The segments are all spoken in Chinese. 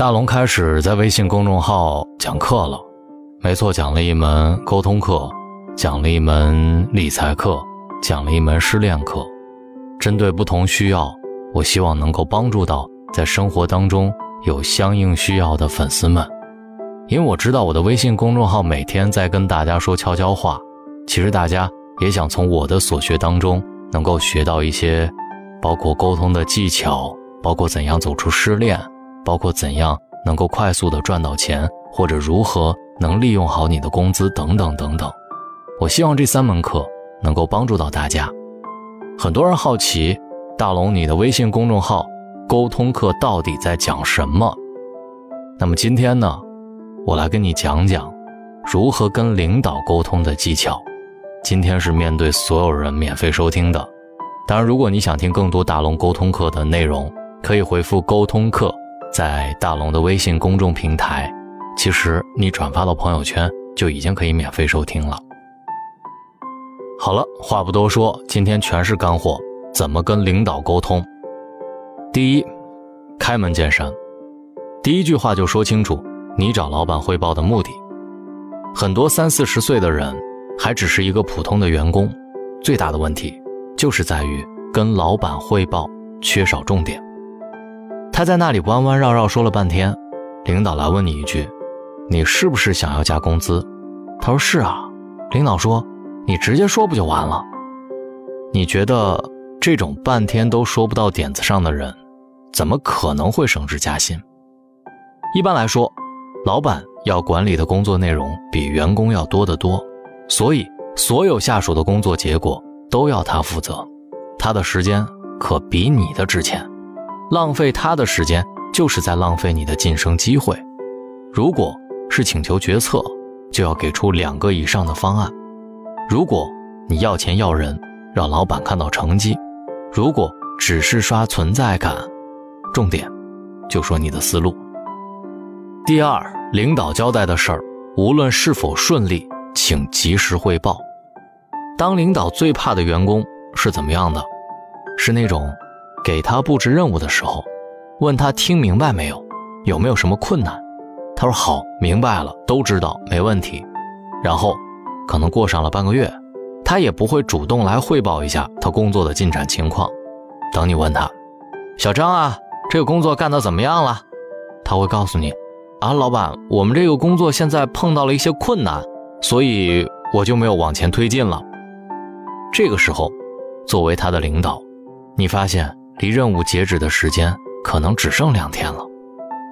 大龙开始在微信公众号讲课了，没错，讲了一门沟通课，讲了一门理财课，讲了一门失恋课，针对不同需要，我希望能够帮助到在生活当中有相应需要的粉丝们，因为我知道我的微信公众号每天在跟大家说悄悄话，其实大家也想从我的所学当中能够学到一些，包括沟通的技巧，包括怎样走出失恋。包括怎样能够快速的赚到钱，或者如何能利用好你的工资等等等等。我希望这三门课能够帮助到大家。很多人好奇，大龙，你的微信公众号沟通课到底在讲什么？那么今天呢，我来跟你讲讲如何跟领导沟通的技巧。今天是面对所有人免费收听的。当然，如果你想听更多大龙沟通课的内容，可以回复沟通课。在大龙的微信公众平台，其实你转发到朋友圈就已经可以免费收听了。好了，话不多说，今天全是干货。怎么跟领导沟通？第一，开门见山，第一句话就说清楚你找老板汇报的目的。很多三四十岁的人还只是一个普通的员工，最大的问题就是在于跟老板汇报缺少重点。他在那里弯弯绕绕说了半天，领导来问你一句：“你是不是想要加工资？”他说：“是啊。”领导说：“你直接说不就完了？”你觉得这种半天都说不到点子上的人，怎么可能会升职加薪？一般来说，老板要管理的工作内容比员工要多得多，所以所有下属的工作结果都要他负责，他的时间可比你的值钱。浪费他的时间，就是在浪费你的晋升机会。如果是请求决策，就要给出两个以上的方案。如果你要钱要人，让老板看到成绩；如果只是刷存在感，重点就说你的思路。第二，领导交代的事儿，无论是否顺利，请及时汇报。当领导最怕的员工是怎么样的？是那种。给他布置任务的时候，问他听明白没有，有没有什么困难？他说好，明白了，都知道，没问题。然后，可能过上了半个月，他也不会主动来汇报一下他工作的进展情况。等你问他，小张啊，这个工作干得怎么样了？他会告诉你，啊，老板，我们这个工作现在碰到了一些困难，所以我就没有往前推进了。这个时候，作为他的领导，你发现。离任务截止的时间可能只剩两天了，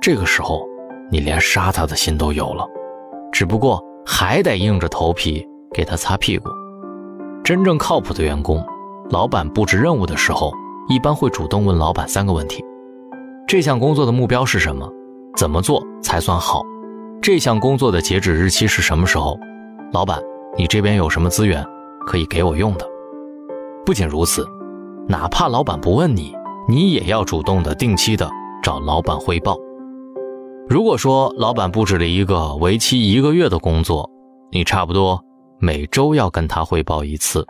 这个时候你连杀他的心都有了，只不过还得硬着头皮给他擦屁股。真正靠谱的员工，老板布置任务的时候，一般会主动问老板三个问题：这项工作的目标是什么？怎么做才算好？这项工作的截止日期是什么时候？老板，你这边有什么资源可以给我用的？不仅如此，哪怕老板不问你。你也要主动的、定期的找老板汇报。如果说老板布置了一个为期一个月的工作，你差不多每周要跟他汇报一次，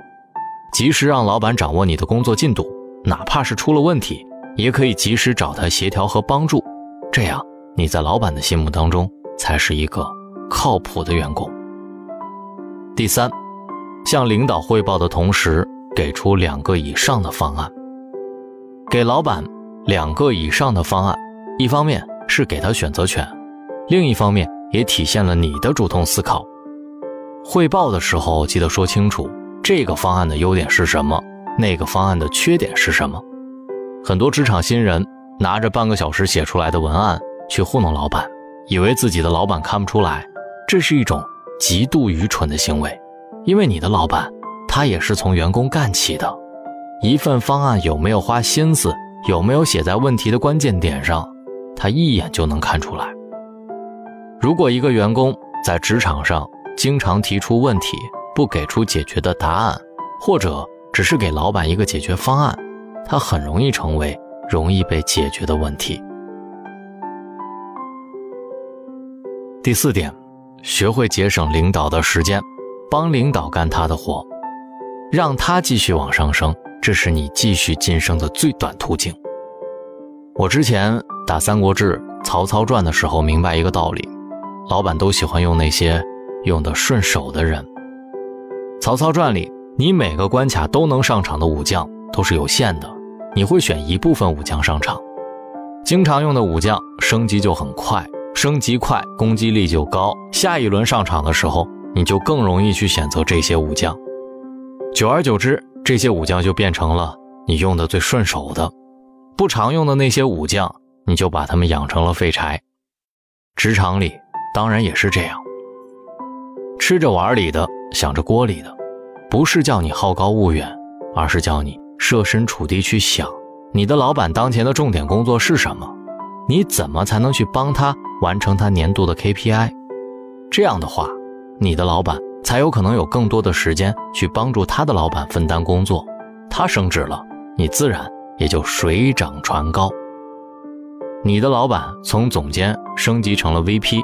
及时让老板掌握你的工作进度，哪怕是出了问题，也可以及时找他协调和帮助。这样你在老板的心目当中才是一个靠谱的员工。第三，向领导汇报的同时，给出两个以上的方案。给老板两个以上的方案，一方面是给他选择权，另一方面也体现了你的主动思考。汇报的时候记得说清楚这个方案的优点是什么，那个方案的缺点是什么。很多职场新人拿着半个小时写出来的文案去糊弄老板，以为自己的老板看不出来，这是一种极度愚蠢的行为，因为你的老板他也是从员工干起的。一份方案有没有花心思，有没有写在问题的关键点上，他一眼就能看出来。如果一个员工在职场上经常提出问题，不给出解决的答案，或者只是给老板一个解决方案，他很容易成为容易被解决的问题。第四点，学会节省领导的时间，帮领导干他的活，让他继续往上升。这是你继续晋升的最短途径。我之前打《三国志》曹操传》的时候明白一个道理：老板都喜欢用那些用得顺手的人。《曹操传》里，你每个关卡都能上场的武将都是有限的，你会选一部分武将上场，经常用的武将升级就很快，升级快攻击力就高，下一轮上场的时候，你就更容易去选择这些武将。久而久之，这些武将就变成了你用的最顺手的，不常用的那些武将，你就把他们养成了废柴。职场里当然也是这样，吃着碗里的。想着锅里的，不是叫你好高骛远，而是叫你设身处地去想，你的老板当前的重点工作是什么？你怎么才能去帮他完成他年度的 KPI？这样的话，你的老板才有可能有更多的时间去帮助他的老板分担工作，他升职了，你自然也就水涨船高。你的老板从总监升级成了 VP，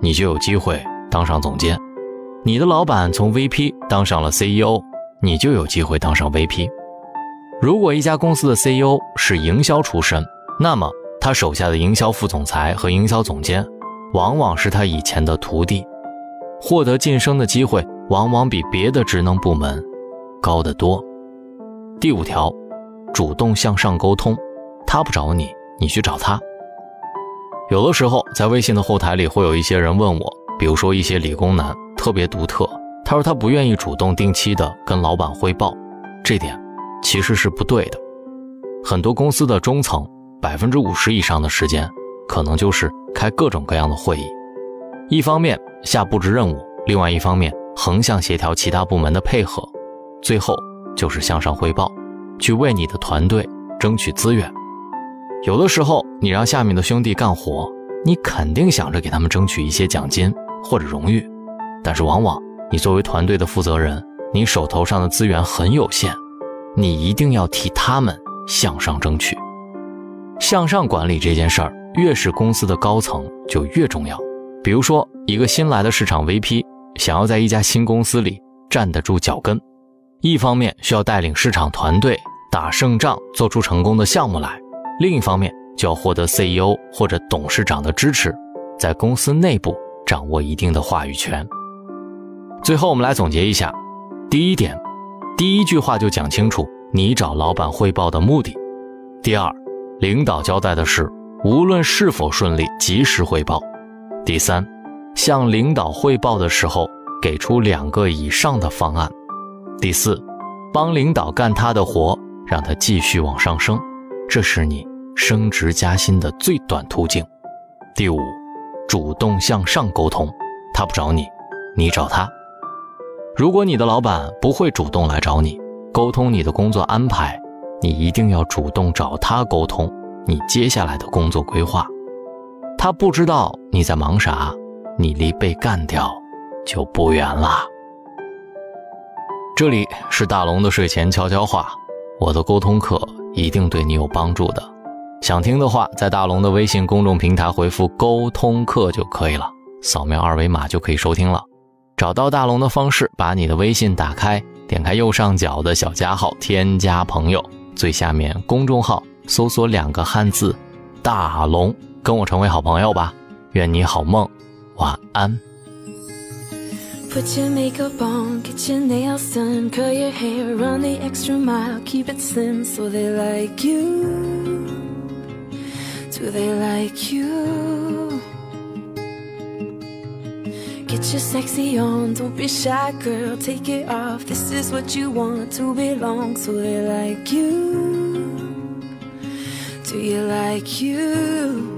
你就有机会当上总监。你的老板从 VP 当上了 CEO，你就有机会当上 VP。如果一家公司的 CEO 是营销出身，那么他手下的营销副总裁和营销总监，往往是他以前的徒弟，获得晋升的机会往往比别的职能部门高得多。第五条，主动向上沟通，他不找你，你去找他。有的时候在微信的后台里会有一些人问我，比如说一些理工男。特别独特。他说他不愿意主动定期的跟老板汇报，这点其实是不对的。很多公司的中层，百分之五十以上的时间，可能就是开各种各样的会议，一方面下布置任务，另外一方面横向协调其他部门的配合，最后就是向上汇报，去为你的团队争取资源。有的时候，你让下面的兄弟干活，你肯定想着给他们争取一些奖金或者荣誉。但是往往，你作为团队的负责人，你手头上的资源很有限，你一定要替他们向上争取。向上管理这件事儿，越是公司的高层就越重要。比如说，一个新来的市场 VP 想要在一家新公司里站得住脚跟，一方面需要带领市场团队打胜仗，做出成功的项目来；另一方面就要获得 CEO 或者董事长的支持，在公司内部掌握一定的话语权。最后，我们来总结一下：第一点，第一句话就讲清楚你找老板汇报的目的；第二，领导交代的事，无论是否顺利，及时汇报；第三，向领导汇报的时候，给出两个以上的方案；第四，帮领导干他的活，让他继续往上升，这是你升职加薪的最短途径；第五，主动向上沟通，他不找你，你找他。如果你的老板不会主动来找你沟通你的工作安排，你一定要主动找他沟通你接下来的工作规划。他不知道你在忙啥，你离被干掉就不远了。这里是大龙的睡前悄悄话，我的沟通课一定对你有帮助的。想听的话，在大龙的微信公众平台回复“沟通课”就可以了，扫描二维码就可以收听了。找到大龙的方式，把你的微信打开，点开右上角的小加号，添加朋友，最下面公众号搜索两个汉字“大龙”，跟我成为好朋友吧。愿你好梦，晚安。Put your makeup on, get your nails done, curl your hair, run the extra mile, keep it slim so they like you. Do they like you? Get your sexy on, don't be shy, girl. Take it off. This is what you want to belong. So they like you. Do you like you?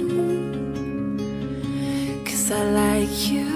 I like you.